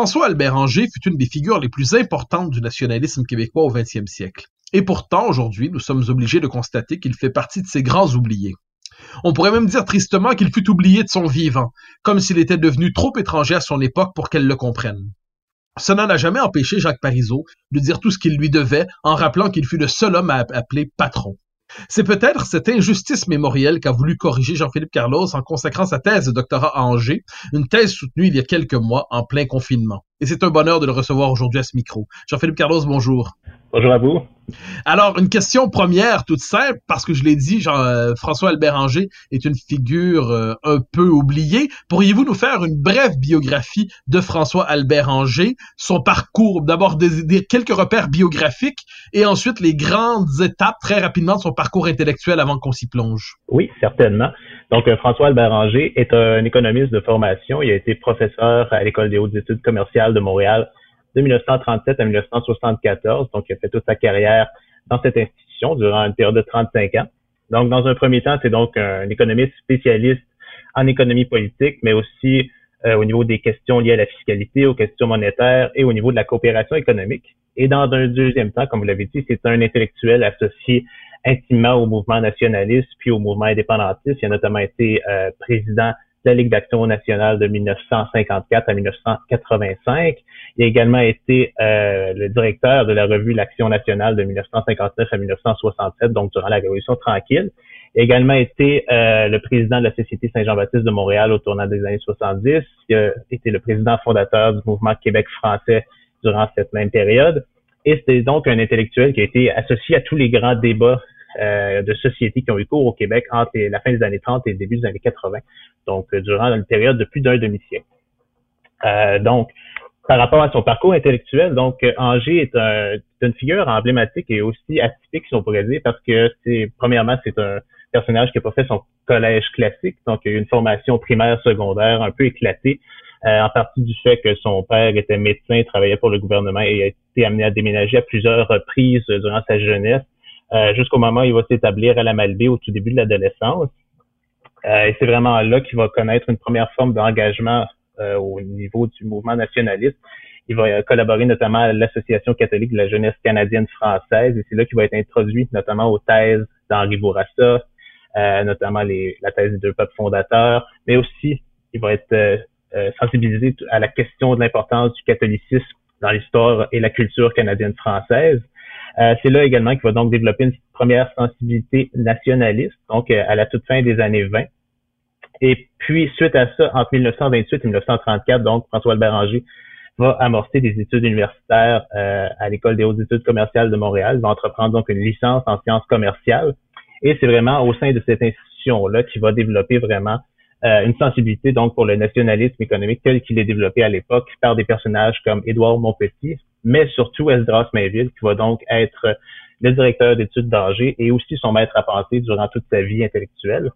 François-Albert Anger fut une des figures les plus importantes du nationalisme québécois au XXe siècle. Et pourtant, aujourd'hui, nous sommes obligés de constater qu'il fait partie de ces grands oubliés. On pourrait même dire tristement qu'il fut oublié de son vivant, comme s'il était devenu trop étranger à son époque pour qu'elle le comprenne. Cela n'a jamais empêché Jacques Parizeau de dire tout ce qu'il lui devait en rappelant qu'il fut le seul homme à appeler patron. C'est peut-être cette injustice mémorielle qu'a voulu corriger Jean-Philippe Carlos en consacrant sa thèse de doctorat à Angers, une thèse soutenue il y a quelques mois en plein confinement. Et c'est un bonheur de le recevoir aujourd'hui à ce micro. Jean-Philippe Carlos, bonjour. Bonjour à vous. Alors, une question première, toute simple, parce que je l'ai dit, Jean, euh, François Albert Anger est une figure euh, un peu oubliée. Pourriez-vous nous faire une brève biographie de François Albert Anger, son parcours, d'abord des, quelques repères biographiques et ensuite les grandes étapes très rapidement de son parcours intellectuel avant qu'on s'y plonge? Oui, certainement. Donc, euh, François Albert Anger est un économiste de formation. Il a été professeur à l'École des hautes études commerciales de Montréal de 1937 à 1974. Donc, il a fait toute sa carrière dans cette institution durant une période de 35 ans. Donc, dans un premier temps, c'est donc un économiste spécialiste en économie politique, mais aussi euh, au niveau des questions liées à la fiscalité, aux questions monétaires et au niveau de la coopération économique. Et dans un deuxième temps, comme vous l'avez dit, c'est un intellectuel associé intimement au mouvement nationaliste puis au mouvement indépendantiste. Il a notamment été euh, président la Ligue d'action nationale de 1954 à 1985. Il a également été euh, le directeur de la revue L'Action nationale de 1959 à 1967, donc durant la Révolution tranquille. Il a également été euh, le président de la Société Saint-Jean-Baptiste de Montréal au tournant des années 70. Il a été le président fondateur du mouvement Québec français durant cette même période. Et c'était donc un intellectuel qui a été associé à tous les grands débats euh, de sociétés qui ont eu cours au Québec entre la fin des années 30 et le début des années 80, donc euh, durant une période de plus d'un demi-siècle. Euh, donc, par rapport à son parcours intellectuel, donc Angers est, une figure emblématique et aussi atypique, si on pourrait dire, parce que premièrement, c'est un personnage qui n'a pas fait son collège classique, donc il a eu une formation primaire, secondaire un peu éclatée, en partie du fait que son père était médecin, travaillait pour le gouvernement et a été amené à déménager à plusieurs reprises durant sa jeunesse. Euh, jusqu'au moment où il va s'établir à la Malbaie au tout début de l'adolescence. Euh, et c'est vraiment là qu'il va connaître une première forme d'engagement euh, au niveau du mouvement nationaliste. Il va collaborer notamment à l'Association catholique de la jeunesse canadienne française et c'est là qu'il va être introduit notamment aux thèses d'Henri Bourassa, notamment les, la thèse des deux peuples fondateurs, mais aussi il va être sensibilisé à la question de l'importance du catholicisme dans l'histoire et la culture canadienne française. Euh, c'est là également qu'il va donc développer une première sensibilité nationaliste, donc euh, à la toute fin des années 20. Et puis, suite à ça, entre 1928 et 1934, donc, François Albert va amorcer des études universitaires euh, à l'École des hautes études commerciales de Montréal. Va entreprendre donc une licence en sciences commerciales. Et c'est vraiment au sein de cette institution-là qu'il va développer vraiment une sensibilité donc pour le nationalisme économique tel qu'il est développé à l'époque par des personnages comme Édouard Montpetit, mais surtout Esdras Mainville, qui va donc être le directeur d'études d'Angers et aussi son maître à penser durant toute sa vie intellectuelle.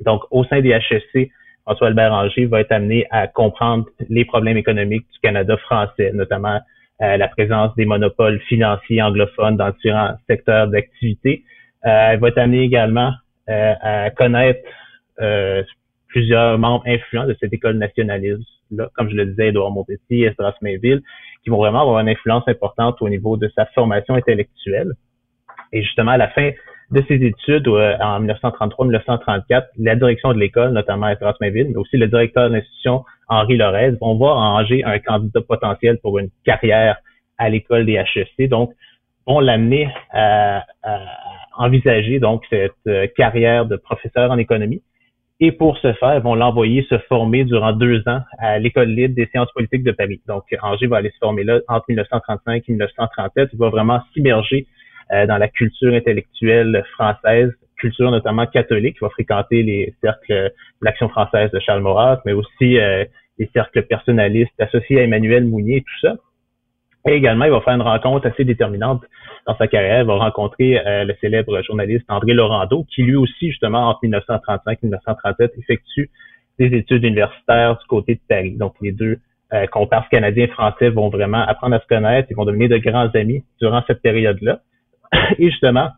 Donc, au sein des HEC, François Albert Anger va être amené à comprendre les problèmes économiques du Canada français, notamment euh, la présence des monopoles financiers anglophones dans différents secteurs d'activité. Euh, il va être amené également euh, à connaître euh, plusieurs membres influents de cette école nationaliste-là, comme je le disais, Edouard Montpetit, Esdras Mainville, qui vont vraiment avoir une influence importante au niveau de sa formation intellectuelle. Et justement, à la fin de ses études en 1933-1934, la direction de l'école, notamment à Mainville, mais aussi le directeur de l'institution, Henri Lorez, vont voir en Angers un candidat potentiel pour une carrière à l'école des HEC. Donc, vont l'amener à, envisager donc cette carrière de professeur en économie. Et pour ce faire, ils vont l'envoyer se former durant deux ans à l'École libre des sciences politiques de Paris. Donc, Angers va aller se former là entre 1935 et 1937. Il va vraiment s'immerger euh, dans la culture intellectuelle française, culture notamment catholique. Il va fréquenter les cercles de l'Action française de Charles Maurras, mais aussi euh, les cercles personnalistes associés à Emmanuel Mounier et tout ça. Et également, il va faire une rencontre assez déterminante dans sa carrière. Il va rencontrer euh, le célèbre journaliste André Laurando, qui lui aussi, justement, entre 1935 et 1937, effectue des études universitaires du côté de Paris. Donc, les deux euh, comparses canadiens et français vont vraiment apprendre à se connaître. Ils vont devenir de grands amis durant cette période-là. Et justement,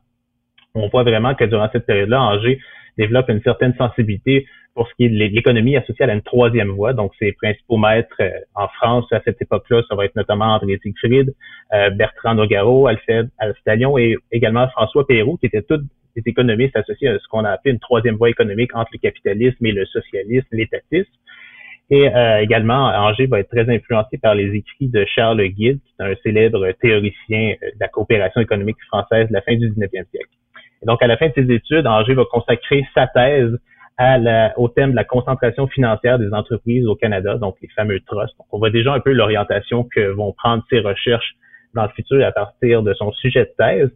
on voit vraiment que durant cette période-là, Angers développe une certaine sensibilité pour ce qui est de l'économie associée à une troisième voie. Donc, ses principaux maîtres euh, en France à cette époque-là, ça va être notamment André Siegfried, euh, Bertrand Nogaro, Alfred Alstalion et également François Perrault, qui étaient tous des économistes associés à ce qu'on a appelé une troisième voie économique entre le capitalisme et le socialisme, l'étatisme. Et euh, également, Angers va être très influencé par les écrits de Charles Guide, qui est un célèbre théoricien de la coopération économique française de la fin du 19e siècle. Et donc, à la fin de ses études, Angers va consacrer sa thèse au thème de la concentration financière des entreprises au Canada, donc les fameux trusts. Donc, on voit déjà un peu l'orientation que vont prendre ses recherches dans le futur à partir de son sujet de thèse.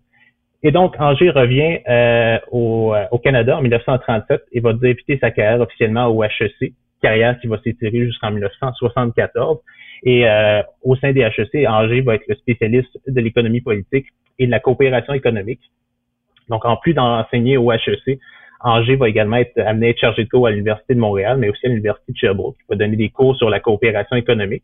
Et donc, Angers revient euh, au, au, Canada en 1937 et va débuter sa carrière officiellement au HEC, carrière qui va s'étirer jusqu'en 1974. Et euh, au sein des HEC, Angers va être le spécialiste de l'économie politique et de la coopération économique. Donc, en plus d'enseigner au HEC, Angers va également être amené à être chargé de cours à l'Université de Montréal, mais aussi à l'Université de Sherbrooke, qui va donner des cours sur la coopération économique.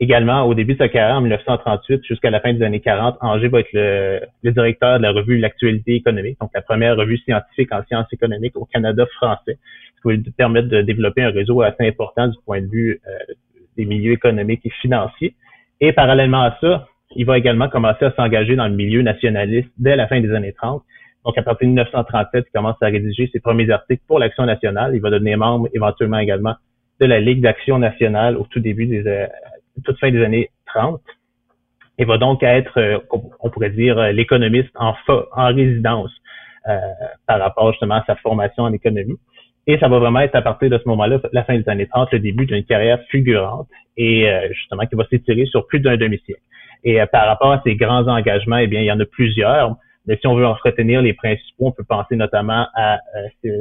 Également, au début de sa carrière, en 1938 jusqu'à la fin des années 40, Angers va être le, directeur de la revue L'Actualité économique, donc la première revue scientifique en sciences économiques au Canada français, ce qui va lui permettre de développer un réseau assez important du point de vue euh, des milieux économiques et financiers. Et parallèlement à ça, il va également commencer à s'engager dans le milieu nationaliste dès la fin des années 30 donc, à partir de 1937, il commence à rédiger ses premiers articles pour l'Action nationale. Il va devenir membre éventuellement également de la Ligue d'Action nationale au tout début des euh, toute fin des années 30. Il va donc être, euh, on pourrait dire, euh, l'économiste en, en résidence par rapport justement à sa formation en économie. Et ça va vraiment être à partir de ce moment-là, la fin des années 30, le début d'une carrière fulgurante et justement qui va s'étirer sur plus d'un demi-siècle. Et par rapport à ses grands engagements, eh bien, il y en a plusieurs. Mais si on veut en retenir les principaux, on peut penser notamment à euh,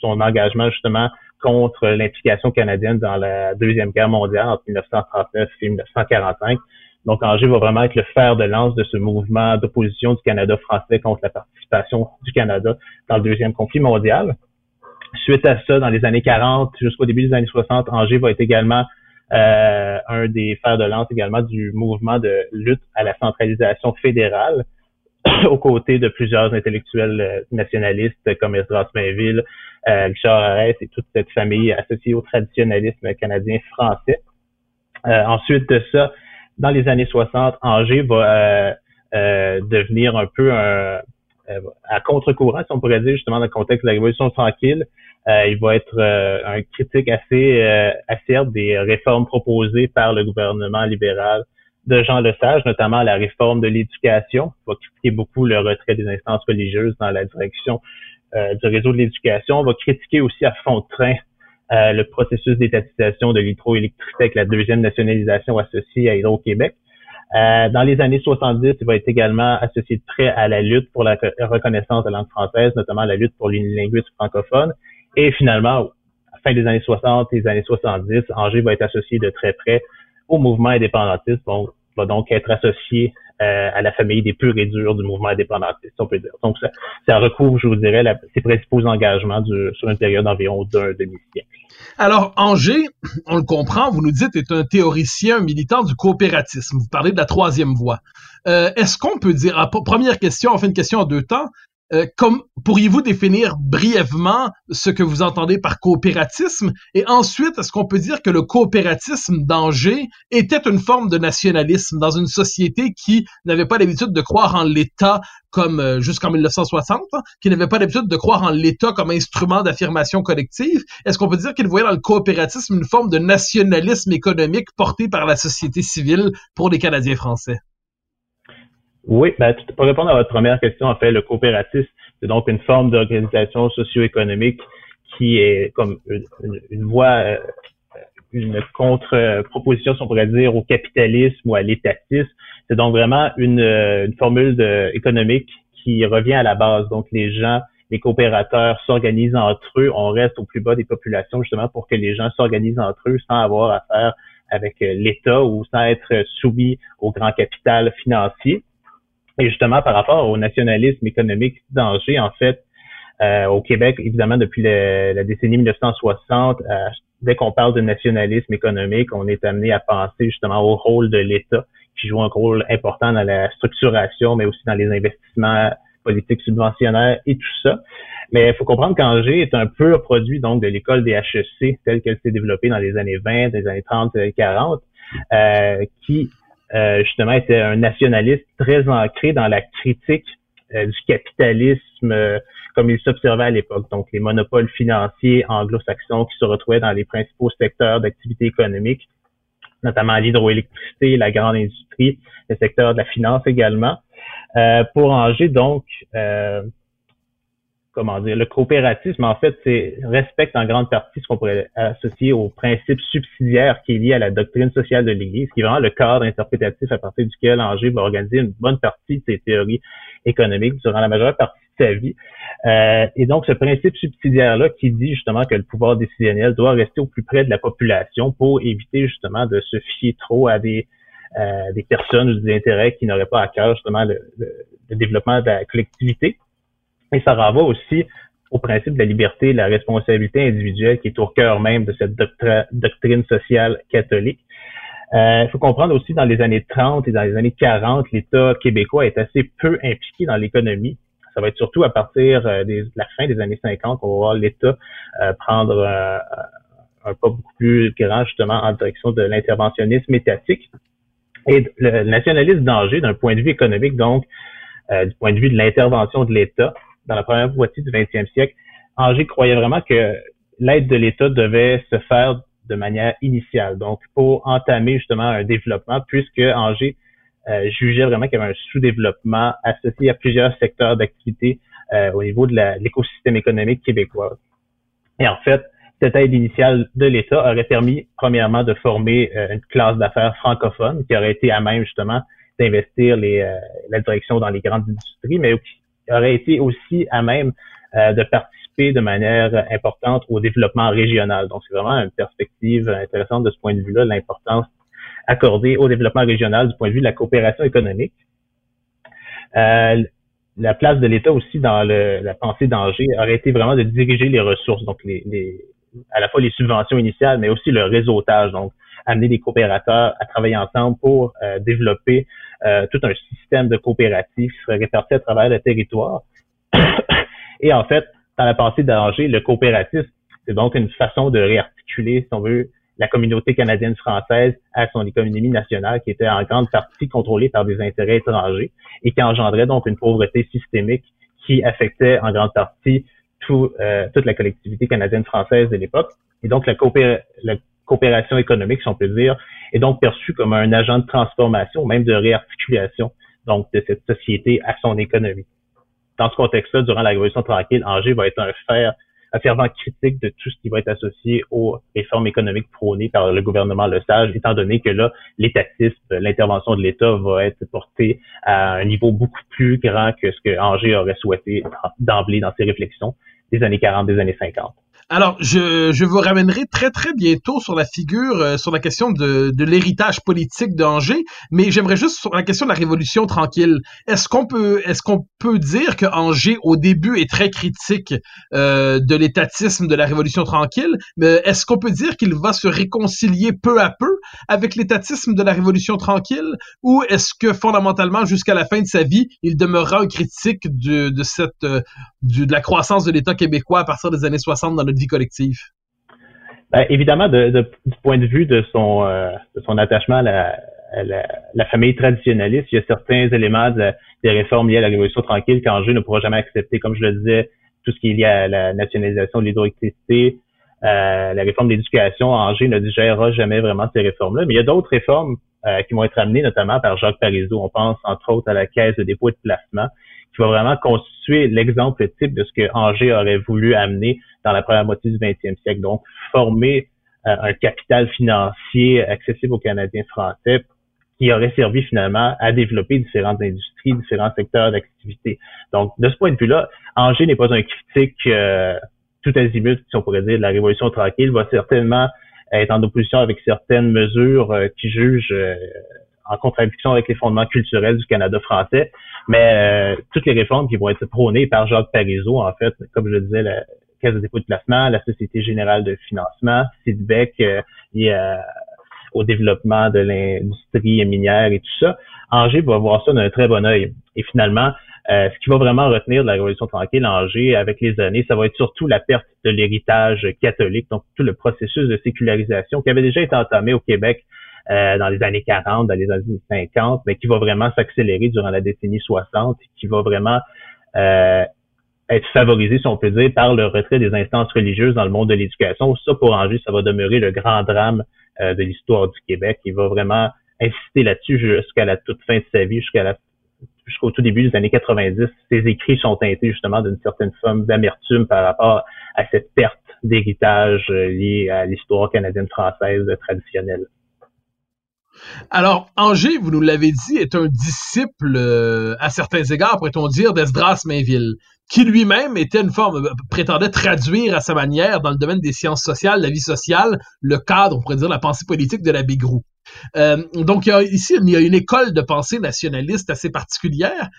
son engagement justement contre l'implication canadienne dans la Deuxième Guerre mondiale entre 1939 et 1945. Donc, Angers va vraiment être le fer de lance de ce mouvement d'opposition du Canada français contre la participation du Canada dans le Deuxième conflit mondial. Suite à ça, dans les années 40 jusqu'au début des années 60, Angers va être également euh, un des fers de lance également du mouvement de lutte à la centralisation fédérale aux côtés de plusieurs intellectuels euh, nationalistes comme Esdras Mainville, euh, Richard Arès et toute cette famille associée au traditionnalisme canadien-français. Euh, ensuite de ça, dans les années 60, Angers va devenir un peu un, à contre-courant, si on pourrait dire, justement, dans le contexte de la Révolution tranquille. il va être un critique assez acerbe des réformes proposées par le gouvernement libéral de Jean Lesage, notamment la réforme de l'éducation, va critiquer beaucoup le retrait des instances religieuses dans la direction euh, du réseau de l'éducation. On va critiquer aussi à fond de train euh, le processus d'étatisation de l'hydroélectricité avec la deuxième nationalisation associée à Hydro-Québec. Euh, dans les années 70, il va être également associé de près à la lutte pour la reconnaissance de la langue française, notamment la lutte pour l'unilinguisme francophone. Et finalement, à la fin des années 60 et des années 70, Angers va être associé de très près au mouvement indépendantiste, bon, va donc être associé euh, à la famille des purs et durs du mouvement indépendantiste, on peut dire. Donc, ça, recouvre, je vous dirais, ses principaux engagements sur une période d'environ d'un demi-siècle. Alors, Angers, on le comprend, vous nous dites, est un théoricien, militant du coopératisme. Vous parlez de la troisième voie. Euh, est-ce qu'on peut dire, première question, on fait une question en deux temps, Euh, comme pourriez-vous définir brièvement ce que vous entendez par coopératisme? Et ensuite, est-ce qu'on peut dire que le coopératisme d'Angers était une forme de nationalisme dans une société qui n'avait pas l'habitude de croire en l'État comme euh, jusqu'en 1960, hein, qui n'avait pas l'habitude de croire en l'État comme instrument d'affirmation collective? Est-ce qu'on peut dire qu'il voyait dans le coopératisme une forme de nationalisme économique porté par la société civile pour les Canadiens français? Oui, ben, pour répondre à votre première question, en fait, le coopératisme, c'est donc une forme d'organisation socio-économique qui est comme une, voie, euh, une contre-proposition, si on pourrait dire, au capitalisme ou à l'étatisme. C'est donc vraiment une, une formule de, économique qui revient à la base. Donc, les gens, les coopérateurs s'organisent entre eux. On reste au plus bas des populations, justement, pour que les gens s'organisent entre eux sans avoir à faire avec l'État ou sans être soumis au grand capital financier. Et justement, par rapport au nationalisme économique d'Angers, en fait, euh, au Québec, évidemment, depuis la décennie 1960, euh, dès qu'on parle de nationalisme économique, on est amené à penser justement au rôle de l'État, qui joue un rôle important dans la structuration, mais aussi dans les investissements politiques subventionnaires et tout ça. Mais il faut comprendre qu'Angers est un pur produit donc de l'école des HEC, telle qu'elle s'est développée dans les années 20, des années 30, des années 40, euh, qui euh, justement était un nationaliste très ancré dans la critique euh, du capitalisme euh, comme il s'observait à l'époque. Donc les monopoles financiers anglo-saxons qui se retrouvaient dans les principaux secteurs d'activité économique, notamment l'hydroélectricité, la grande industrie, le secteur de la finance également. pour Angers, donc, comment dire, le coopératisme, en fait, c'est respecte en grande partie ce qu'on pourrait associer au principe subsidiaire qui est lié à la doctrine sociale de l'Église, qui est vraiment le cadre interprétatif à partir duquel Angers va organiser une bonne partie de ses théories économiques durant la majeure partie de sa vie. Euh, et donc, ce principe subsidiaire-là qui dit justement que le pouvoir décisionnel doit rester au plus près de la population pour éviter justement de se fier trop à des euh, des personnes ou des intérêts qui n'auraient pas à cœur justement le développement de la collectivité. Et ça renvoie aussi au principe de la liberté et de la responsabilité individuelle qui est au cœur même de cette doctrine sociale catholique. Euh, il faut comprendre aussi dans les années 30 et dans les années 40, l'État québécois est assez peu impliqué dans l'économie. Ça va être surtout à partir euh, de la fin des années 50 qu'on va voir l'État euh, prendre un pas beaucoup plus grand justement en direction de l'interventionnisme étatique. Et le nationalisme danger d'un point de vue économique, donc du point de vue de l'intervention de l'État, dans la première moitié du 20e siècle, Angers croyait vraiment que l'aide de l'État devait se faire de manière initiale, donc pour entamer justement un développement, puisque Angers euh, jugeait vraiment qu'il y avait un sous-développement associé à plusieurs secteurs d'activité euh, au niveau de l'écosystème économique québécois. Et en fait, cette aide initiale de l'État aurait permis, premièrement, de former euh, une classe d'affaires francophone qui aurait été à même justement d'investir la direction dans les grandes industries, mais aurait été aussi à même euh, de participer de manière importante au développement régional. Donc, c'est vraiment une perspective intéressante de ce point de vue-là, l'importance accordée au développement régional du point de vue de la coopération économique. Euh, la place de l'État aussi dans le, la pensée d'Angers aurait été vraiment de diriger les ressources, donc les, les, à la fois les subventions initiales, mais aussi le réseautage, donc amener des coopérateurs à travailler ensemble pour euh, développer euh, tout un système de coopératives qui serait réparti à travers le territoire. Et en fait, dans la pensée d'Angers, le coopératisme, c'est donc une façon de réarticuler, si on veut, la communauté canadienne-française à son économie nationale qui était en grande partie contrôlée par des intérêts étrangers et qui engendrait donc une pauvreté systémique qui affectait en grande partie tout, euh, toute la collectivité canadienne-française de l'époque. Et donc, la, coopé la coopération économique, si on peut dire, est donc perçu comme un agent de transformation, même de réarticulation, donc de cette société à son économie. Dans ce contexte-là, durant la Révolution tranquille, Angers va être un fer, un fervent critique de tout ce qui va être associé aux réformes économiques prônées par le gouvernement Le Sage, étant donné que là, l'étatisme, l'intervention de l'État va être portée à un niveau beaucoup plus grand que ce que Angers aurait souhaité d'emblée dans ses réflexions des années 40, des années 50. Alors, je, je vous ramènerai très très bientôt sur la figure, euh, sur la question de, de l'héritage politique d'Angers, mais j'aimerais juste sur la question de la Révolution tranquille. Est-ce qu'on peut, est-ce qu'on peut dire que Angers au début est très critique euh, de l'étatisme de la Révolution tranquille, mais est-ce qu'on peut dire qu'il va se réconcilier peu à peu avec l'étatisme de la Révolution tranquille, ou est-ce que fondamentalement jusqu'à la fin de sa vie, il demeurera un critique de, de cette, euh, de la croissance de l'État québécois à partir des années 60 dans notre vie collective? Ben, évidemment, de, de, du point de vue de son, euh, attachement à la, famille traditionnaliste, il y a certains éléments des réformes liées à la Révolution tranquille qu'Angers ne pourra jamais accepter. Comme je le disais, tout ce qui est lié à la nationalisation de l'hydroélectricité, euh, la réforme de l'éducation, Angers ne digérera jamais vraiment ces réformes-là. Mais il y a d'autres réformes euh, qui vont être amenées notamment par Jacques Parizeau. On pense entre autres à la caisse de dépôt et de placement, qui va vraiment constituer l'exemple type de ce que Angers aurait voulu amener dans la première moitié du 20e siècle. Donc, former euh, un capital financier accessible aux Canadiens français qui aurait servi finalement à développer différentes industries, différents secteurs d'activité. Donc, de ce point de vue-là, Angers n'est pas un critique euh, tout azimut, si on pourrait dire, de la Révolution tranquille, va certainement être en opposition avec certaines mesures euh, qui jugent en contradiction avec les fondements culturels du Canada français. Mais euh, toutes les réformes qui vont être prônées par Jacques Parizeau, en fait, comme je le disais, la Caisse de dépôt de placement, la Société générale de financement, SIDBEC, euh, euh, au développement de l'industrie minière et tout ça, Angers va voir ça d'un très bon œil. Et finalement, ce qui va vraiment retenir de la Révolution tranquille Angers avec les années, ça va être surtout la perte de l'héritage catholique, donc tout le processus de sécularisation qui avait déjà été entamé au Québec euh, dans les années 40, dans les années 50, mais qui va vraiment s'accélérer durant la décennie 60, qui va vraiment euh, être favorisé, si on peut dire, par le retrait des instances religieuses dans le monde de l'éducation. Ça, pour Angers, ça va demeurer le grand drame euh, de l'histoire du Québec. Il va vraiment insister là-dessus jusqu'à la toute fin de sa vie, jusqu'à la jusqu'au tout début des années 90. Ses écrits sont teintés justement d'une certaine forme d'amertume par rapport à cette perte d'héritage liée à l'histoire canadienne française traditionnelle. Alors, Angers, vous nous l'avez dit, est un disciple, euh, à certains égards, pourrait-on dire, d'Esdras Mainville, qui lui-même était une forme, euh, prétendait traduire à sa manière, dans le domaine des sciences sociales, la vie sociale, le cadre, on pourrait dire, la pensée politique de la Bigrou. Euh, donc, ici, il y a une école de pensée nationaliste assez particulière,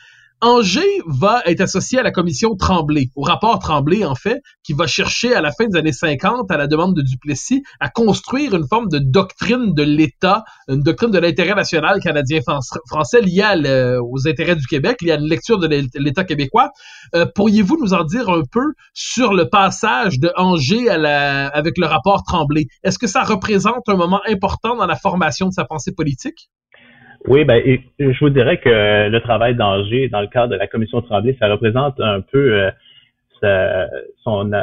Angers va être associé à la commission Tremblay, au rapport Tremblay, en fait, qui va chercher à la fin des années 50, à la demande de Duplessis, à construire une forme de doctrine de l'État, une doctrine de l'intérêt national canadien-français liée aux intérêts du Québec, liée à une lecture de l'État québécois. Euh, pourriez-vous nous en dire un peu sur le passage de Angers avec le rapport Tremblay? Est-ce que ça représente un moment important dans la formation de sa pensée politique? Oui, ben, je vous dirais que le travail d'Angers dans le cadre de la commission Tremblay, ça représente un peu euh, son, euh,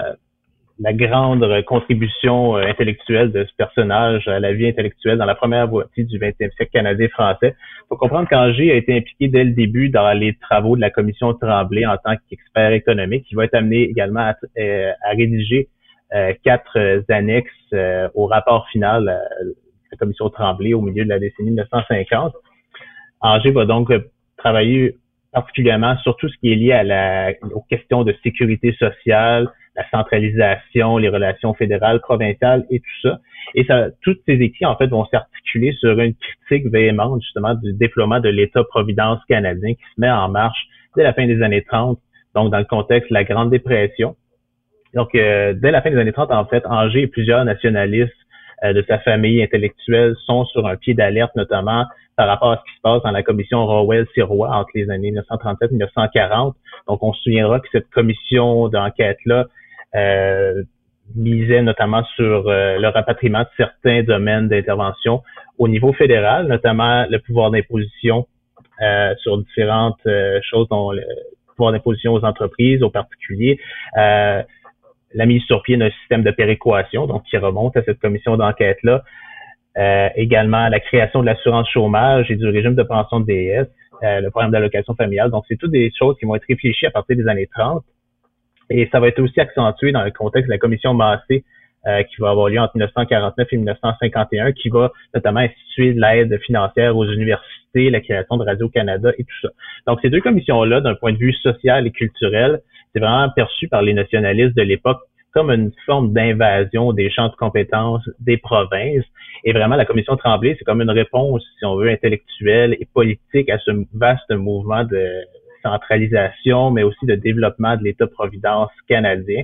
la grande contribution euh, intellectuelle de ce personnage à la vie intellectuelle dans la première moitié du 20e siècle canadien-français. Il faut comprendre qu'Angers a été impliqué dès le début dans les travaux de la commission Tremblay en tant qu'expert économique. Il va être amené également à, à rédiger quatre annexes au rapport final de la commission Tremblay au milieu de la décennie 1950. Angers va donc euh, travailler particulièrement sur tout ce qui est lié aux questions de sécurité sociale, la centralisation, les relations fédérales, provinciales et tout ça. Et ça, tous ces écrits, en fait, vont s'articuler sur une critique véhémente, justement, du déploiement de l'État-providence canadien qui se met en marche dès la fin des années 30, donc dans le contexte de la Grande Dépression. Donc, euh, dès la fin des années 30, en fait, Angers et plusieurs nationalistes de sa famille intellectuelle sont sur un pied d'alerte, notamment par rapport à ce qui se passe dans la commission Rowell-Sirois entre les années 1937 et 1940. Donc, on se souviendra que cette commission d'enquête-là euh, misait notamment sur euh, le rapatriement de certains domaines d'intervention au niveau fédéral, notamment le pouvoir d'imposition euh, sur différentes euh, choses, dont le pouvoir d'imposition aux entreprises, aux particuliers, la mise sur pied d'un système de péréquation, donc qui remonte à cette commission d'enquête-là, euh, également la création de l'assurance chômage et du régime de pension de DS, euh, le programme d'allocation familiale. Donc, c'est toutes des choses qui vont être réfléchies à partir des années 30. Et ça va être aussi accentué dans le contexte de la commission Massé euh, qui va avoir lieu entre 1949 et 1951, qui va notamment instituer l'aide financière aux universités, la création de Radio-Canada et tout ça. Donc, ces deux commissions-là, d'un point de vue social et culturel, c'est vraiment perçu par les nationalistes de l'époque comme une forme d'invasion des champs de compétences des provinces. Et vraiment, la commission Tremblay, c'est comme une réponse, si on veut, intellectuelle et politique à ce vaste mouvement de centralisation, mais aussi de développement de l'État-providence canadien.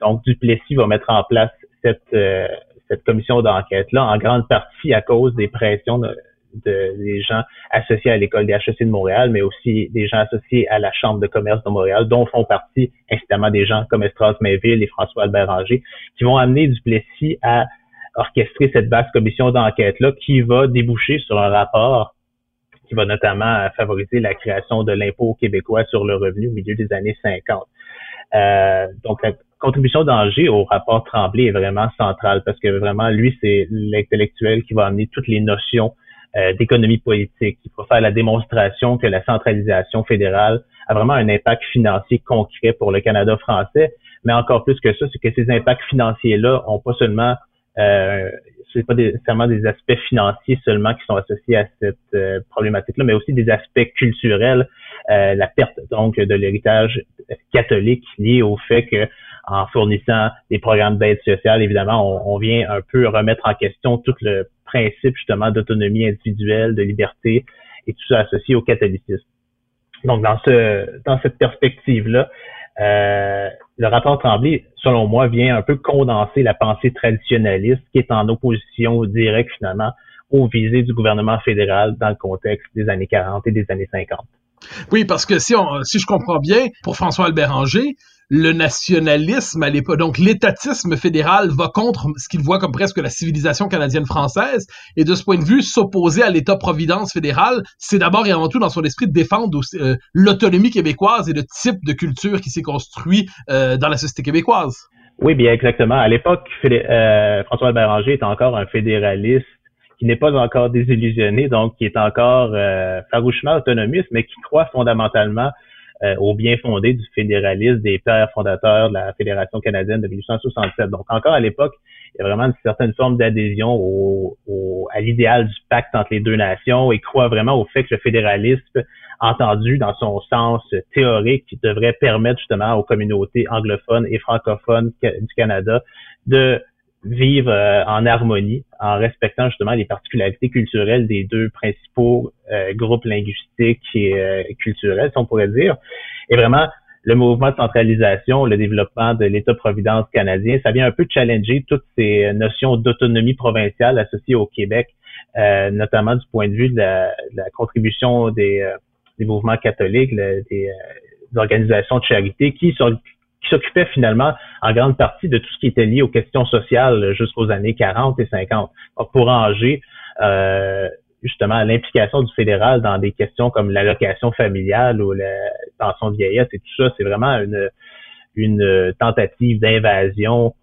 Donc, Duplessis va mettre en place cette, euh, cette commission d'enquête-là, en grande partie à cause des pressions de, des gens associés à l'école des HEC de Montréal, mais aussi des gens associés à la Chambre de commerce de Montréal, dont font partie incidemment des gens comme Estras Mainville et François Albert Ranger, qui vont amener Duplessis à orchestrer cette vaste commission d'enquête-là qui va déboucher sur un rapport qui va notamment favoriser la création de l'impôt québécois sur le revenu au milieu des années 50. Euh, donc, la contribution d'Angers au rapport Tremblay est vraiment centrale parce que vraiment, lui, c'est l'intellectuel qui va amener toutes les notions euh, d'économie politique. Il faut faire la démonstration que la centralisation fédérale a vraiment un impact financier concret pour le Canada français, mais encore plus que ça, c'est que ces impacts financiers-là ont pas seulement euh, c'est pas nécessairement des aspects financiers seulement qui sont associés à cette euh, problématique-là, mais aussi des aspects culturels, euh, la perte donc de l'héritage catholique lié au fait que en fournissant des programmes d'aide sociale, évidemment, on, vient un peu remettre en question tout le principe justement d'autonomie individuelle, de liberté et tout ça associé au catholicisme. Donc, dans ce dans cette perspective-là, euh, le rapport Tremblay, selon moi, vient un peu condenser la pensée traditionnaliste qui est en opposition directe finalement aux visées du gouvernement fédéral dans le contexte des années 40 et des années 50. Oui, parce que si, on, si je comprends bien, pour François Albert Anger, le nationalisme à l'époque, donc l'étatisme fédéral va contre ce qu'il voit comme presque la civilisation canadienne-française, et de ce point de vue, s'opposer à l'État-providence fédéral, c'est d'abord et avant tout dans son esprit de défendre euh, l'autonomie québécoise et le type de culture qui s'est construit euh, dans la société québécoise. Oui, bien exactement. À l'époque, euh, François Béranger est encore un fédéraliste qui n'est pas encore désillusionné, donc qui est encore farouchement autonomiste, mais qui croit fondamentalement euh, au bien fondé du fédéralisme des pères fondateurs de la Fédération canadienne de 1867. Donc encore à l'époque, il y a vraiment une certaine forme d'adhésion au, à l'idéal du pacte entre les deux nations et croit vraiment au fait que le fédéralisme, entendu dans son sens théorique, devrait permettre justement aux communautés anglophones et francophones du Canada de vivre euh, en harmonie, en respectant justement les particularités culturelles des deux principaux euh, groupes linguistiques et euh, culturels, si on pourrait dire. Et vraiment, le mouvement de centralisation, le développement de l'État-providence canadien, ça vient un peu challenger toutes ces notions d'autonomie provinciale associées au Québec, notamment du point de vue de la, contribution des, des, mouvements catholiques, des, des, organisations de charité qui, sont, qui s'occupait finalement en grande partie de tout ce qui était lié aux questions sociales jusqu'aux années 40 et 50. Donc, pour ranger euh, justement l'implication du fédéral dans des questions comme l'allocation familiale ou la pension de vieillesse et tout ça, c'est vraiment une, une tentative d'invasion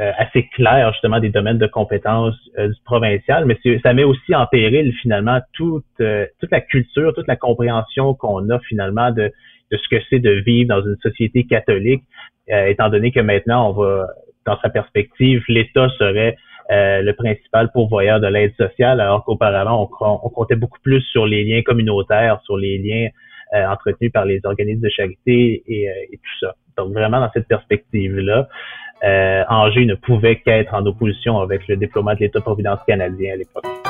euh, assez claire justement des domaines de compétences euh, du provincial, mais ça met aussi en péril finalement toute, euh, toute la culture, toute la compréhension qu'on a finalement de de ce que c'est de vivre dans une société catholique, euh, étant donné que maintenant, on va, dans sa perspective, l'État serait euh, le principal pourvoyeur de l'aide sociale, alors qu'auparavant, on, comptait beaucoup plus sur les liens communautaires, sur les liens euh, entretenus par les organismes de charité et, et, tout ça. Donc vraiment, dans cette perspective-là, Angers ne pouvait qu'être en opposition avec le déploiement de l'État-providence canadien à l'époque.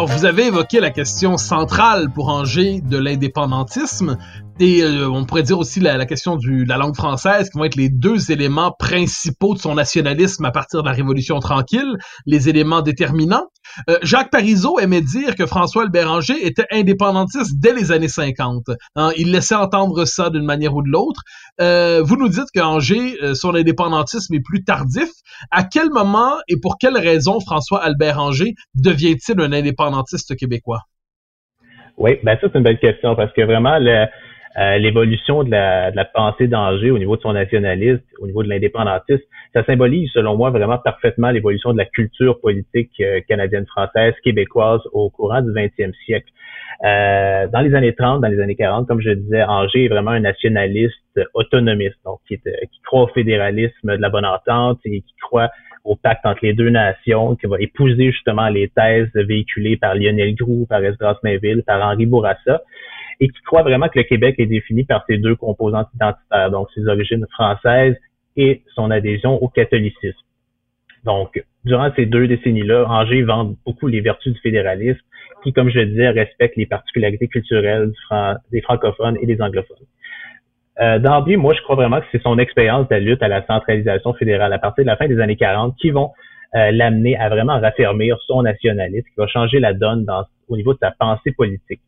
Vous avez évoqué la question centrale pour Angers de l'indépendantisme et euh, on pourrait dire aussi la, question de la langue française qui vont être les deux éléments principaux de son nationalisme à partir de la Révolution tranquille, les éléments déterminants. Euh, Jacques Parizeau aimait dire que François Albéranger était indépendantiste dès les années 50. Hein. il laissait entendre ça d'une manière ou de l'autre. Euh, vous nous dites qu'Angers, son indépendantisme est plus tardif. À quel moment et pour quelle raison François Albert Angers devient-il un indépendantiste québécois? Oui, ben ça c'est une belle question parce que vraiment le, euh, l'évolution de la, pensée d'Angers au niveau de son nationalisme, au niveau de l'indépendantisme, ça symbolise, selon moi, vraiment parfaitement l'évolution de la culture politique euh, canadienne-française, québécoise au courant du 20e siècle. Euh, dans les années 30, dans les années 40, comme je disais, Angers est vraiment un nationaliste autonomiste, donc qui croit au fédéralisme de la bonne entente et qui croit au pacte entre les deux nations, qui va épouser justement les thèses véhiculées par Lionel Groux, par Esdras Mainville, par Henri Bourassa et qui croit vraiment que le Québec est défini par ses deux composantes identitaires, donc ses origines françaises et son adhésion au catholicisme. Donc, durant ces deux décennies-là, Angers vend beaucoup les vertus du fédéralisme, qui, comme je le disais, respecte les particularités culturelles des francophones et des anglophones. Euh, moi, je crois vraiment que c'est son expérience de la lutte à la centralisation fédérale à partir de la fin des années 40 qui vont euh, l'amener à vraiment raffermir son nationalisme, qui va changer la donne dans, au niveau de sa pensée politique.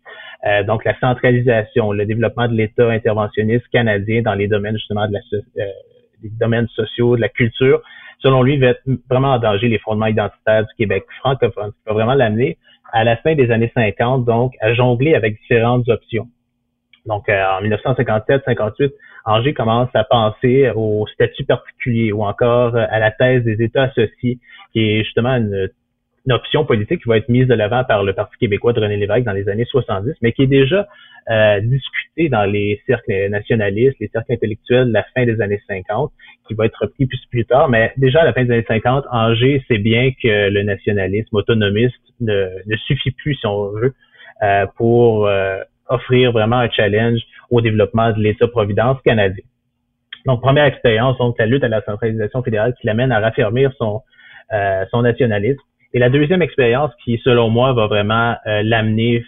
Euh, donc, la centralisation, le développement de l'État interventionniste canadien dans les domaines justement euh, des domaines sociaux, de la culture, selon lui, va être vraiment en danger les fondements identitaires du Québec francophone. Ça va vraiment l'amener à la fin des années 50, donc, à jongler avec différentes options. Donc, euh, en 1957-58, Angers commence à penser au statut particulier ou encore à la thèse des États associés, qui est justement une une option politique qui va être mise de l'avant par le Parti québécois de René Lévesque dans les années 70, mais qui est déjà euh, discutée dans les cercles nationalistes, les cercles intellectuels de la fin des années 50, qui va être repris plus plus tard. Mais déjà à la fin des années 50, Angers sait bien que le nationalisme autonomiste ne, ne suffit plus, si on veut, euh, pour euh, offrir vraiment un challenge au développement de l'État-providence canadien. Donc, première expérience, donc la lutte à la centralisation fédérale qui l'amène à raffermir son, euh, son nationalisme. Et la deuxième expérience qui, selon moi, va vraiment euh, l'amener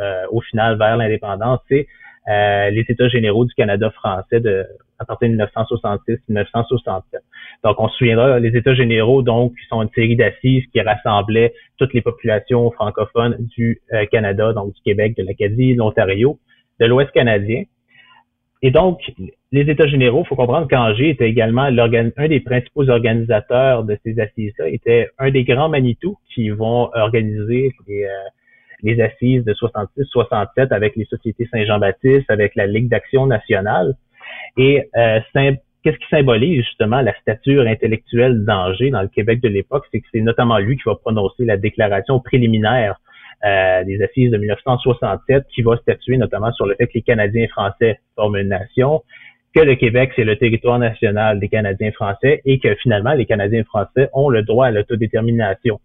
euh, au final vers l'indépendance, c'est euh, les États généraux du Canada français de, à partir de 1966-1967. Donc, on se souviendra, les États généraux, donc, sont une série d'assises qui rassemblaient toutes les populations francophones du Canada, donc du Québec, de l'Acadie, de l'Ontario, de l'Ouest canadien. Et donc, les États généraux, il faut comprendre qu'Angers était également un des principaux organisateurs de ces assises-là, était un des grands Manitou qui vont organiser les, euh, assises de 66-67 avec les sociétés Saint-Jean-Baptiste, avec la Ligue d'action nationale. Et euh, qu'est-ce qui symbolise justement la stature intellectuelle d'Angers dans le Québec de l'époque, c'est que c'est notamment lui qui va prononcer la déclaration préliminaire euh, des assises de 1967 qui va statuer notamment sur le fait que les Canadiens français forment une nation, que le Québec, c'est le territoire national des Canadiens français et que finalement, les Canadiens français ont le droit à l'autodétermination.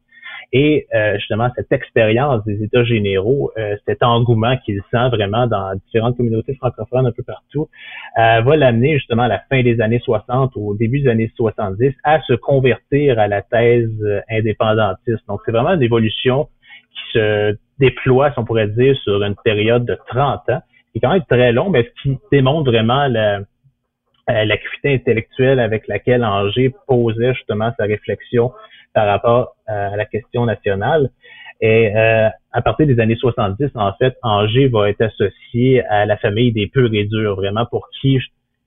Et euh, justement, cette expérience des États généraux, euh, cet engouement qu'il sent vraiment dans différentes communautés francophones un peu partout, euh, va l'amener justement à la fin des années 60, au début des années 70, à se convertir à la thèse indépendantiste. Donc, c'est vraiment une évolution qui se déploie, si on pourrait dire, sur une période de 30 ans, qui est quand même très long, mais ce qui démontre vraiment la, euh, l'acuité intellectuelle avec laquelle Angers posait justement sa réflexion par rapport euh, à la question nationale. Et euh, à partir des années 70, en fait, Angers va être associé à la famille des purs et durs, vraiment pour qui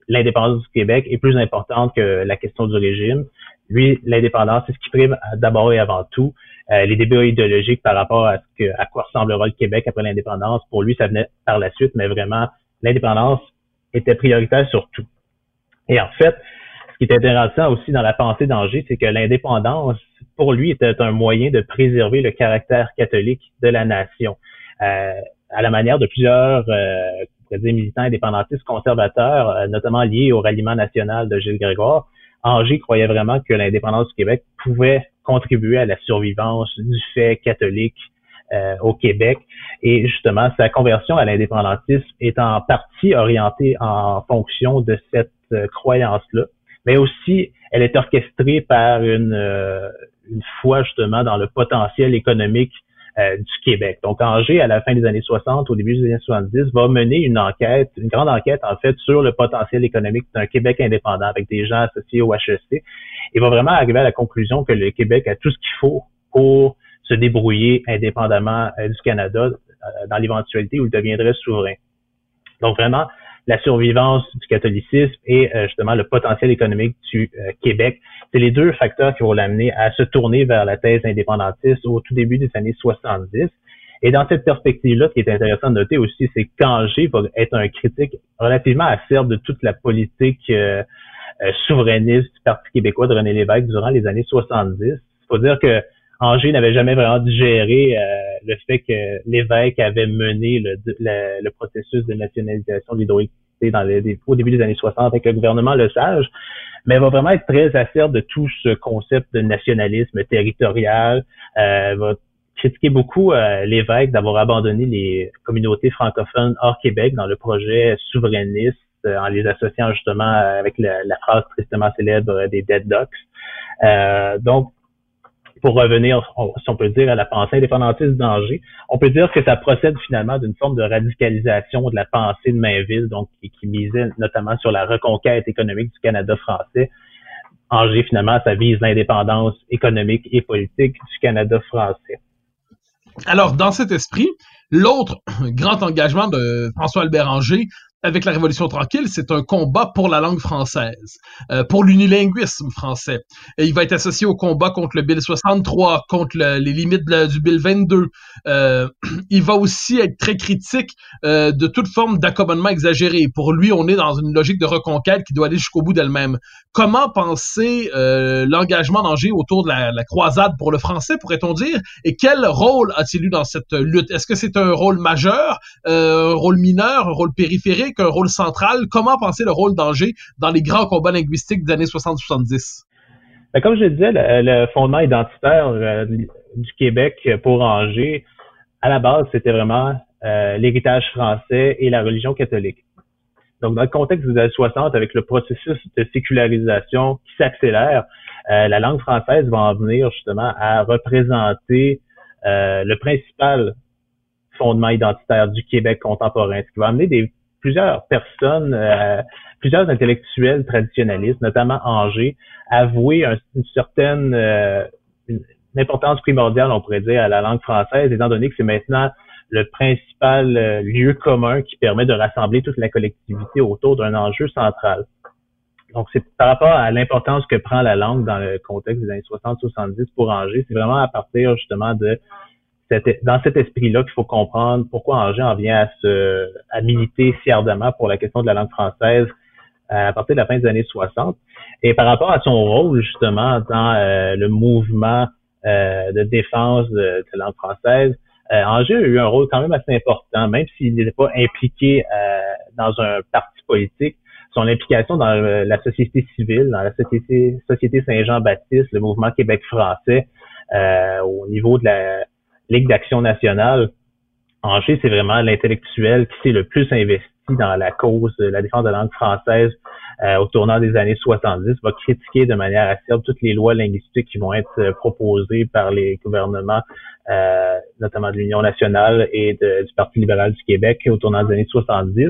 l'indépendance du Québec est plus importante que la question du régime. Lui, l'indépendance, c'est ce qui prime d'abord et avant tout. Les débats idéologiques par rapport à ce que, à quoi ressemblera le Québec après l'indépendance, pour lui, ça venait par la suite, mais vraiment, l'indépendance était prioritaire sur tout. Et en fait, ce qui est intéressant aussi dans la pensée d'Angers, c'est que l'indépendance, pour lui, était un moyen de préserver le caractère catholique de la nation. Euh, à la manière de plusieurs euh, militants indépendantistes conservateurs, euh, notamment liés au ralliement national de Gilles Grégoire, Angers croyait vraiment que l'indépendance du Québec pouvait contribuer à la survivance du fait catholique euh, au Québec. Et justement, sa conversion à l'indépendantisme est en partie orientée en fonction de cette euh, croyance-là, mais aussi elle est orchestrée par une, euh, une foi justement dans le potentiel économique du Québec. Donc Angers, à la fin des années 60, au début des années 70, va mener une enquête, une grande enquête en fait sur le potentiel économique d'un Québec indépendant avec des gens associés au HEC et va vraiment arriver à la conclusion que le Québec a tout ce qu'il faut pour se débrouiller indépendamment euh, du Canada euh, dans l'éventualité où il deviendrait souverain. Donc vraiment, la survivance du catholicisme et euh, justement le potentiel économique du Québec, c'est les deux facteurs qui vont l'amener à se tourner vers la thèse indépendantiste au tout début des années 70. Et dans cette perspective-là, ce qui est intéressant de noter aussi, c'est qu'Angers va être un critique relativement acerbe de toute la politique euh, euh, souverainiste du Parti québécois de René Lévesque durant les années 70. Il faut dire que Angers n'avait jamais vraiment digéré euh, le fait que l'évêque avait mené le, le, processus de nationalisation de l'hydroélectricité dans les, au début des années 60 avec le gouvernement Le Sage, mais va vraiment être très acerbe de tout ce concept de nationalisme territorial, euh, va critiquer beaucoup euh, l'évêque d'avoir abandonné les communautés francophones hors Québec dans le projet souverainiste euh, en les associant justement avec la, phrase tristement célèbre des Dead Ducks. Euh, donc, pour revenir, si on peut dire, à la pensée indépendantiste d'Angers, on peut dire que ça procède finalement d'une forme de radicalisation de la pensée de Mainville, donc qui, qui misait notamment sur la reconquête économique du Canada français. Angers, finalement, ça vise l'indépendance économique et politique du Canada français. Alors, dans cet esprit, l'autre grand engagement de François Albert Angers, avec la Révolution tranquille, c'est un combat pour la langue française, euh, pour l'unilinguisme français. Il va être associé au combat contre le Bill 63, contre les limites du Bill 22. Euh, il va aussi être très critique euh, de toute forme d'accommodement exagéré. Pour lui, on est dans une logique de reconquête qui doit aller jusqu'au bout d'elle-même. Comment penser l'engagement d'Angers autour de la, la, croisade pour le français, pourrait-on dire, et quel rôle a-t-il eu dans cette lutte? Est-ce que c'est un rôle majeur, un rôle mineur, un rôle périphérique? Un rôle central. Comment penser le rôle d'Angers dans les grands combats linguistiques des années 60-70? Ben, comme je le disais, le, fondement identitaire euh, du Québec pour Angers, à la base, c'était vraiment euh, l'héritage français et la religion catholique. Donc, dans le contexte des années 60, avec le processus de sécularisation qui s'accélère, euh, la langue française va en venir justement à représenter le principal fondement identitaire du Québec contemporain, ce qui va amener des plusieurs personnes, euh, plusieurs intellectuels traditionnalistes, notamment Angers, avouer une certaine euh, une, importance primordiale, on pourrait dire, à la langue française, étant donné que c'est maintenant le principal euh, lieu commun qui permet de rassembler toute la collectivité autour d'un enjeu central. Donc, c'est par rapport à l'importance que prend la langue dans le contexte des années 60-70 pour Angers, c'est vraiment à partir justement de dans cet esprit-là qu'il faut comprendre pourquoi Angers en vient à se à militer si ardemment pour la question de la langue française euh, à partir de la fin des années 60. Et par rapport à son rôle justement dans euh, le mouvement euh, de défense de, la langue française, Angers a eu un rôle quand même assez important, même s'il n'était pas impliqué dans un parti politique. Son implication dans la société civile, dans la société, société Saint-Jean-Baptiste, le mouvement Québec français, au niveau de la Ligue d'action nationale, Angers, c'est vraiment l'intellectuel qui s'est le plus investi dans la cause de la défense de la langue française euh, au tournant des années 70, va critiquer de manière acerbe toutes les lois linguistiques qui vont être euh, proposées par les gouvernements, euh, notamment de l'Union nationale et du Parti libéral du Québec au tournant des années 70.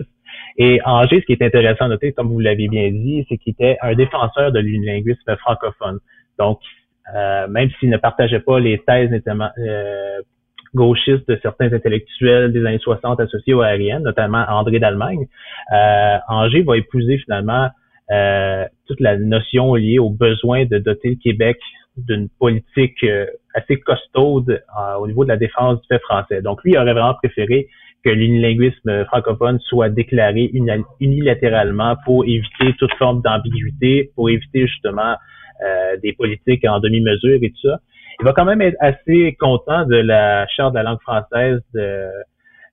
Et Angers, ce qui est intéressant à noter, comme vous l'avez bien dit, c'est qu'il était un défenseur de l'unilinguisme francophone. Donc, euh, même s'il ne partageait pas les thèses notamment euh, gauchistes de certains intellectuels des années 60 associés au aériennes, notamment André d'Allemagne, euh, Angers va épouser finalement toute la notion liée au besoin de doter le Québec d'une politique assez costaude au niveau de la défense du fait français. Donc lui, il aurait vraiment préféré que l'unilinguisme francophone soit déclaré unilatéralement pour éviter toute forme d'ambiguïté, pour éviter justement euh, des politiques en demi-mesure et tout ça. Il va quand même être assez content de la charte de la langue française euh,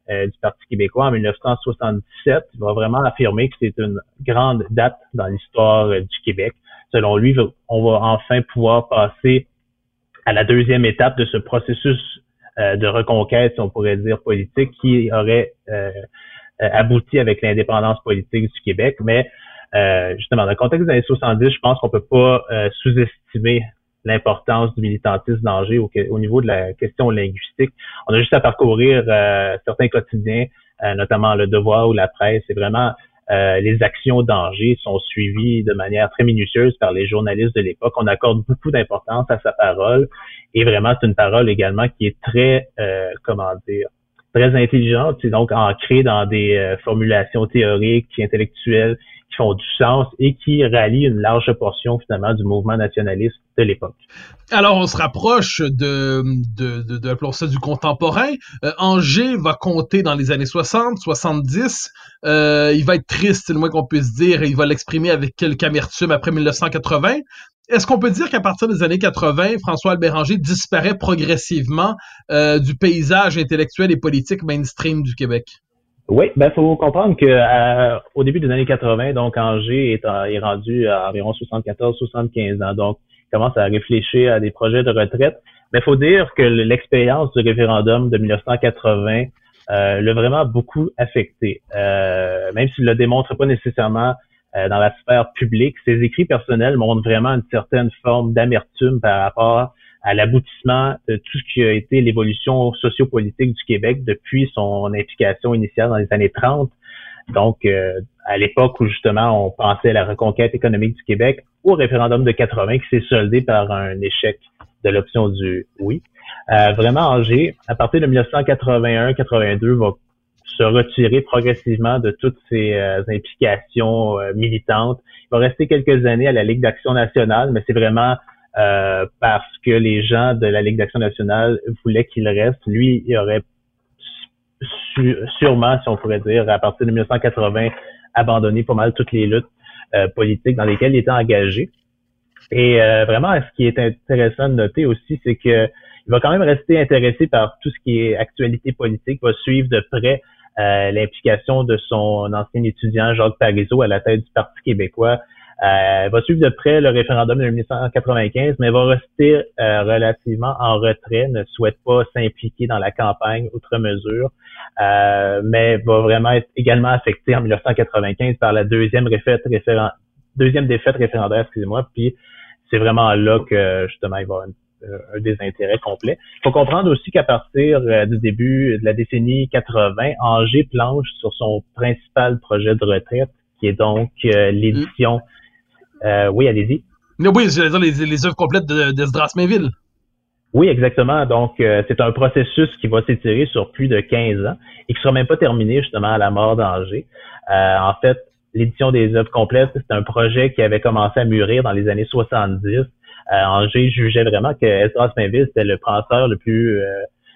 du Parti québécois en 1977. Il va vraiment affirmer que c'est une grande date dans l'histoire euh, du Québec. Selon lui, on va enfin pouvoir passer à la deuxième étape de ce processus de reconquête, si on pourrait dire, politique, qui aurait abouti avec l'indépendance politique du Québec. Mais euh, justement, dans le contexte des années 70, je pense qu'on peut pas euh, sous-estimer l'importance du militantisme d'Angers au, au, niveau de la question linguistique. On a juste à parcourir euh, certains quotidiens, notamment Le Devoir ou La Presse. C'est vraiment les actions d'Angers sont suivies de manière très minutieuse par les journalistes de l'époque. On accorde beaucoup d'importance à sa parole et vraiment c'est une parole également qui est très, comment dire, très intelligente, c'est donc ancrée dans des formulations théoriques, intellectuelles, qui font du sens et qui rallient une large portion finalement du mouvement nationaliste de l'époque. Alors on se rapproche de, de, de, de ça du contemporain. Euh, Angers va compter dans les années 60, 70. Euh, il va être triste, c'est le moins qu'on puisse dire, et il va l'exprimer avec quelques amertume après 1980. Est-ce qu'on peut dire qu'à partir des années 80, François Albéranger disparaît progressivement euh, du paysage intellectuel et politique mainstream du Québec? Oui, ben faut comprendre que euh, au début des années 80, donc Angers est, rendu à environ 74-75 ans, donc commence à réfléchir à des projets de retraite. Mais faut dire que l'expérience du référendum de 1980 euh, l'a vraiment beaucoup affecté, euh, même s'il ne le démontre pas nécessairement euh, dans la sphère publique. Ses écrits personnels montrent vraiment une certaine forme d'amertume par rapport à l'aboutissement de tout ce qui a été l'évolution sociopolitique du Québec depuis son implication initiale dans les années 30. Donc, euh, à l'époque où justement on pensait à la reconquête économique du Québec, au référendum de 80 qui s'est soldé par un échec de l'option du oui. Euh, vraiment, Angers, à partir de 1981-82, va se retirer progressivement de toutes ses euh, implications militantes. Il va rester quelques années à la Ligue d'action nationale, mais c'est vraiment euh, parce que les gens de la Ligue d'action nationale voulaient qu'il reste. Lui, il aurait sûrement, si on pourrait dire, à partir de 1980, abandonné pas mal toutes les luttes euh, politiques dans lesquelles il était engagé. Et euh, vraiment, ce qui est intéressant de noter aussi, c'est que il va quand même rester intéressé par tout ce qui est actualité politique, va suivre de près l'implication de son ancien étudiant Jacques Parizeau à la tête du Parti québécois, euh, va suivre de près le référendum de 1995, mais va rester euh, relativement en retrait, ne souhaite pas s'impliquer dans la campagne outre mesure, euh, mais va vraiment être également affecté en 1995 par la deuxième, défaite, deuxième défaite référendaire, excusez-moi, puis c'est vraiment là que justement il va avoir un désintérêt complet. Il faut comprendre aussi qu'à partir du début de la décennie 80, Angers planche sur son principal projet de retraite, qui est donc l'édition euh, oui, allez-y. Oui, j'allais dire les, les œuvres complètes de, Mainville. Oui, exactement. Donc, euh, c'est un processus qui va s'étirer sur plus de 15 ans et qui sera même pas terminé justement à la mort d'Angers. Euh, en fait, l'édition des œuvres complètes, c'est un projet qui avait commencé à mûrir dans les années 70. Euh, Angers jugeait vraiment que Esdras Mainville, c'était le penseur le plus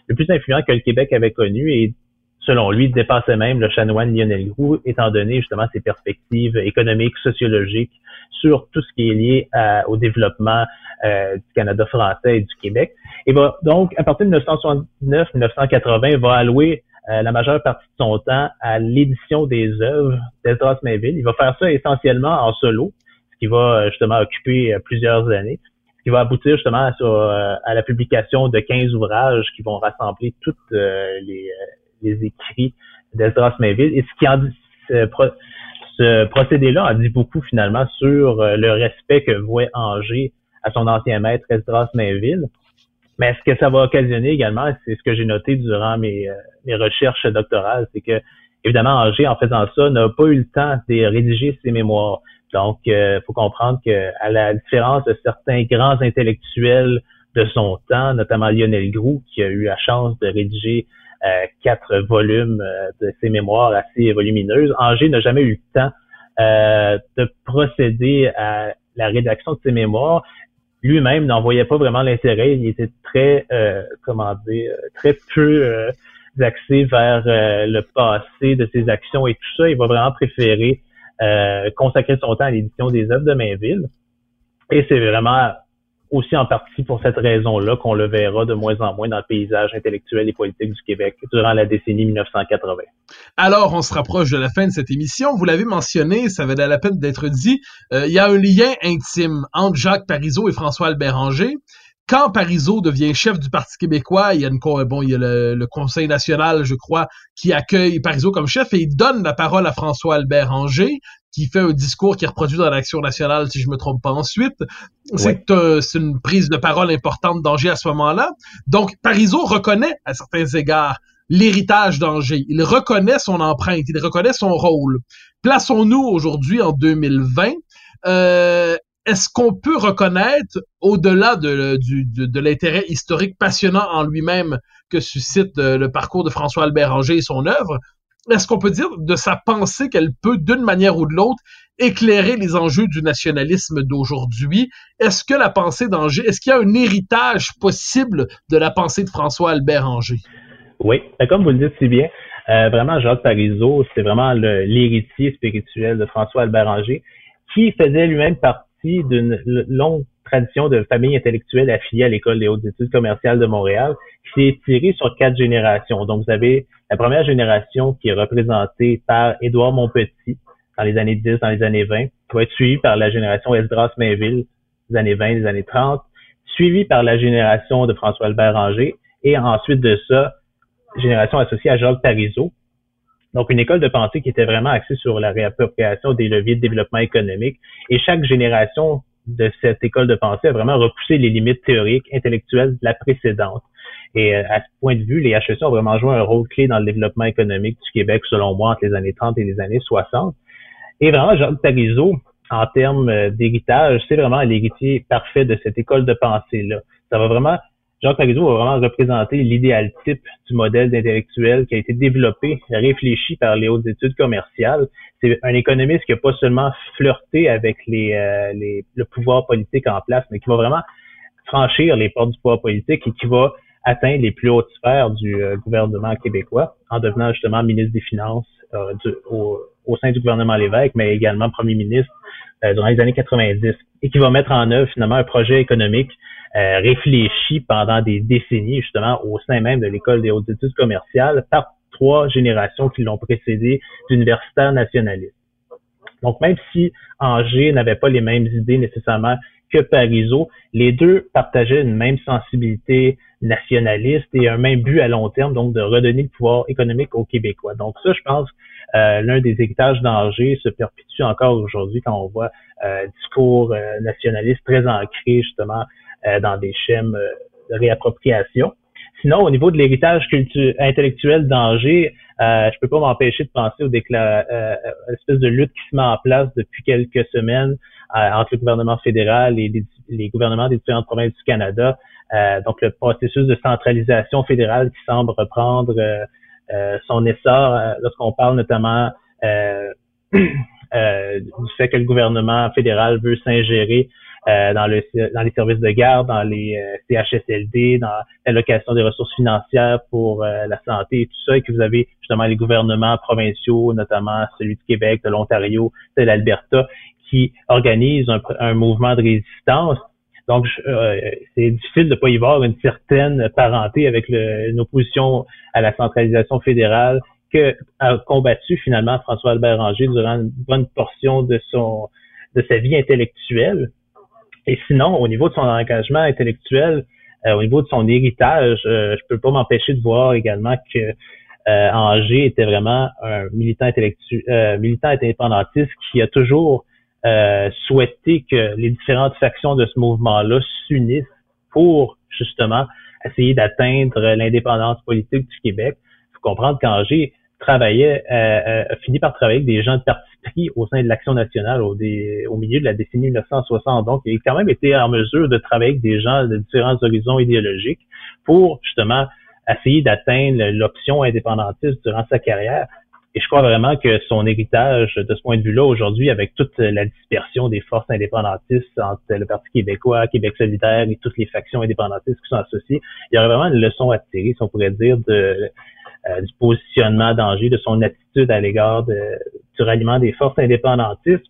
le plus influent que le Québec avait connu et selon lui, dépassait même le chanoine Lionel Groux, étant donné justement ses perspectives économiques, sociologiques sur tout ce qui est lié au développement euh, du Canada français et du Québec. Et va donc, à partir de 1979-1980, va allouer euh, la majeure partie de son temps à l'édition des œuvres d'Esdras Mainville. Il va faire ça essentiellement en solo, ce qui va euh, justement occuper plusieurs années ce qui va aboutir justement à la publication de 15 ouvrages qui vont rassembler toutes les, les écrits d'Esdras Mainville. Et ce qui en dit, ce, procédé-là en dit beaucoup finalement sur euh, le respect que vouait Angers à son ancien maître Esdras Mainville. Mais ce que ça va occasionner également, c'est ce que j'ai noté durant mes, euh, mes recherches doctorales, c'est que évidemment Angers, en faisant ça, n'a pas eu le temps de rédiger ses mémoires. Donc, il euh, faut comprendre que à la différence de certains grands intellectuels de son temps, notamment Lionel Groux, qui a eu la chance de rédiger quatre volumes euh, de ses mémoires assez volumineuses. Angers n'a jamais eu le temps euh, de procéder à la rédaction de ses mémoires. Lui-même n'en voyait pas vraiment l'intérêt. Il était très, comment dire, très peu axé vers le passé de ses actions et tout ça. Il va vraiment préférer consacrer son temps à l'édition des œuvres de Mainville. Et c'est vraiment aussi en partie pour cette raison-là qu'on le verra de moins en moins dans le paysage intellectuel et politique du Québec durant la décennie 1980. Alors, on se rapproche de la fin de cette émission. Vous l'avez mentionné, ça valait la peine d'être dit. Euh, il y a un lien intime entre Jacques Parizeau et François Albert quand Parizeau devient chef du Parti québécois, il y a, une, bon, il y a le, Conseil national, je crois, qui accueille Parizeau comme chef et il donne la parole à François Albert Anger, qui fait un discours qui est reproduit dans l'Action nationale, si je me trompe pas ensuite. C'est une prise de parole importante d'Angers à ce moment-là. Donc, Parizeau reconnaît, à certains égards, l'héritage d'Angers. Il reconnaît son empreinte, il reconnaît son rôle. Plaçons-nous aujourd'hui en 2020. Euh, est-ce qu'on peut reconnaître, au-delà de, de, l'intérêt historique passionnant en lui-même que suscite euh, le parcours de François Albert Anger et son œuvre, est-ce qu'on peut dire de sa pensée qu'elle peut, d'une manière ou de l'autre, éclairer les enjeux du nationalisme d'aujourd'hui? Est-ce que la pensée d'Angers, est-ce qu'il y a un héritage possible de la pensée de François Albert Angers? Oui, ben, comme vous le dites si bien, euh, vraiment Jacques Parizeau, c'est vraiment l'héritier spirituel de François Albert Angers, qui faisait lui-même partie d'une longue tradition de famille intellectuelle affiliée à l'École des hautes études commerciales de Montréal, qui s'est tirée sur quatre générations. Donc, vous avez la première génération qui est représentée par Édouard Montpetit dans les années 10, dans les années 20, qui va être suivie par la génération Esdras Mainville des années 20, des années 30, suivie par la génération de François-Albert Ranger, et ensuite de ça, génération associée à Jacques Parizeau. Donc, une école de pensée qui était vraiment axée sur la réappropriation des leviers de développement économique. Et chaque génération de cette école de pensée a vraiment repoussé les limites théoriques, intellectuelles de la précédente. Et euh, à ce point de vue, les HEC ont vraiment joué un rôle clé dans le développement économique du Québec, selon moi, entre les années 30 et les années 60. Et vraiment, Jacques Parizeau, en termes euh, d'héritage, c'est vraiment l'héritier parfait de cette école de pensée-là. Ça va vraiment, Jacques Parizeau va vraiment représenter l'idéal type du modèle d'intellectuel qui a été développé, réfléchi par les hautes études commerciales. C'est un économiste qui n'a pas seulement flirté avec les, euh, les, le pouvoir politique en place, mais qui va vraiment franchir les portes du pouvoir politique et qui va atteindre les plus hautes sphères du euh, gouvernement québécois en devenant justement ministre des Finances du, au, au sein du gouvernement Lévesque, mais également premier ministre euh, durant les années 90, et qui va mettre en œuvre finalement un projet économique euh, réfléchi pendant des décennies justement au sein même de l'école des hautes études commerciales par trois générations qui l'ont précédé d'universitaires nationalistes. Donc même si Angers n'avait pas les mêmes idées nécessairement que les deux partageaient une même sensibilité nationaliste et un même but à long terme, donc de redonner le pouvoir économique aux Québécois. Donc ça, je pense, euh, l'un des héritages d'Angers se perpétue encore aujourd'hui quand on voit euh, discours euh, nationalistes très ancrés justement euh, dans des schèmes de réappropriation. Sinon, au niveau de l'héritage intellectuel d'Angers, euh, je peux pas m'empêcher de penser aux euh, l'espèce de lutte qui se met en place depuis quelques semaines entre le gouvernement fédéral et les, les, gouvernements des différentes provinces du Canada. donc, le processus de centralisation fédérale qui semble reprendre euh, son essor euh, lorsqu'on parle notamment euh, du fait que le gouvernement fédéral veut s'ingérer dans, le, dans les services de garde, dans les CHSLD, dans l'allocation des ressources financières pour la santé et tout ça, et que vous avez justement les gouvernements provinciaux, notamment celui du Québec, de l'Ontario, de l'Alberta, qui organisent un, un, mouvement de résistance donc, euh, c'est difficile de ne pas y voir une certaine parenté avec une opposition à la centralisation fédérale que a combattu finalement François Albert Ranger durant une bonne portion de son de sa vie intellectuelle. Et sinon, au niveau de son engagement intellectuel, euh, au niveau de son héritage, euh, je peux pas m'empêcher de voir également que euh, Angers était vraiment un militant intellectuel, militant indépendantiste qui a toujours euh, souhaiter que les différentes factions de ce mouvement-là s'unissent pour justement essayer d'atteindre l'indépendance politique du Québec. Il faut comprendre qu'Angers travaillait, euh, euh, a fini par travailler avec des gens de parti au sein de l'Action nationale au, au, milieu de la décennie 1960. Donc, il a quand même été en mesure de travailler avec des gens de différents horizons idéologiques pour justement essayer d'atteindre l'option indépendantiste durant sa carrière. Et je crois vraiment que son héritage, de ce point de vue-là, aujourd'hui, avec toute la dispersion des forces indépendantistes entre le Parti québécois, Québec solidaire et toutes les factions indépendantistes qui sont associées, il y aurait vraiment une leçon à tirer, si on pourrait dire, de, euh, du positionnement d'Angers, de son attitude à l'égard du ralliement des forces indépendantistes.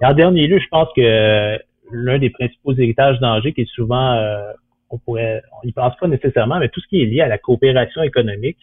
Et en dernier lieu, je pense que l'un des principaux héritages d'Angers, qui est souvent, euh, on pourrait, on n'y pense pas nécessairement, mais tout ce qui est lié à la coopération économique,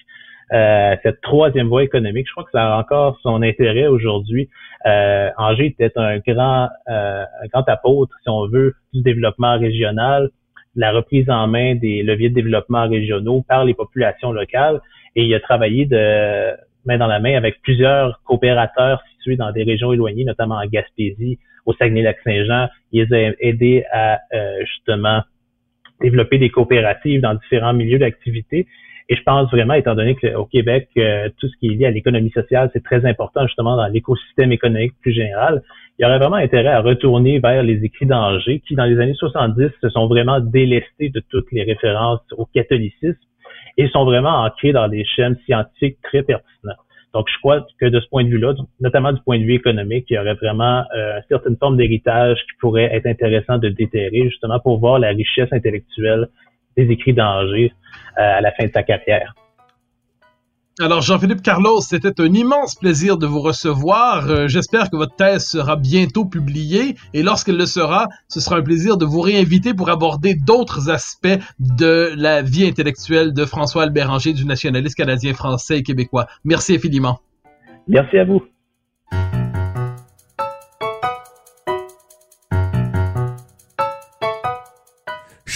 euh, cette troisième voie économique. Je crois que ça a encore son intérêt aujourd'hui. Euh, Angers était un grand, euh, un grand apôtre, si on veut, du développement régional, la reprise en main des leviers de développement régionaux par les populations locales. Et il a travaillé de main dans la main avec plusieurs coopérateurs situés dans des régions éloignées, notamment en Gaspésie, au Saguenay-Lac-Saint-Jean. Il les a aidés à justement développer des coopératives dans différents milieux d'activité. Et je pense vraiment, étant donné qu'au Québec, euh, tout ce qui est lié à l'économie sociale, c'est très important justement dans l'écosystème économique plus général. Il y aurait vraiment intérêt à retourner vers les écrits d'Angers qui, dans les années 70, se sont vraiment délestés de toutes les références au catholicisme et sont vraiment ancrés dans des chaînes scientifiques très pertinents. Donc, je crois que de ce point de vue-là, notamment du point de vue économique, il y aurait vraiment euh, une certaine forme d'héritage qui pourrait être intéressant de déterrer, justement pour voir la richesse intellectuelle des écrits d'Angers euh, à la fin de sa carrière. Alors Jean-Philippe Carlos, c'était un immense plaisir de vous recevoir. Euh, j'espère que votre thèse sera bientôt publiée et lorsqu'elle le sera, ce sera un plaisir de vous réinviter pour aborder d'autres aspects de la vie intellectuelle de François Albert Anger, du nationaliste canadien, français et québécois. Merci infiniment. Merci à vous.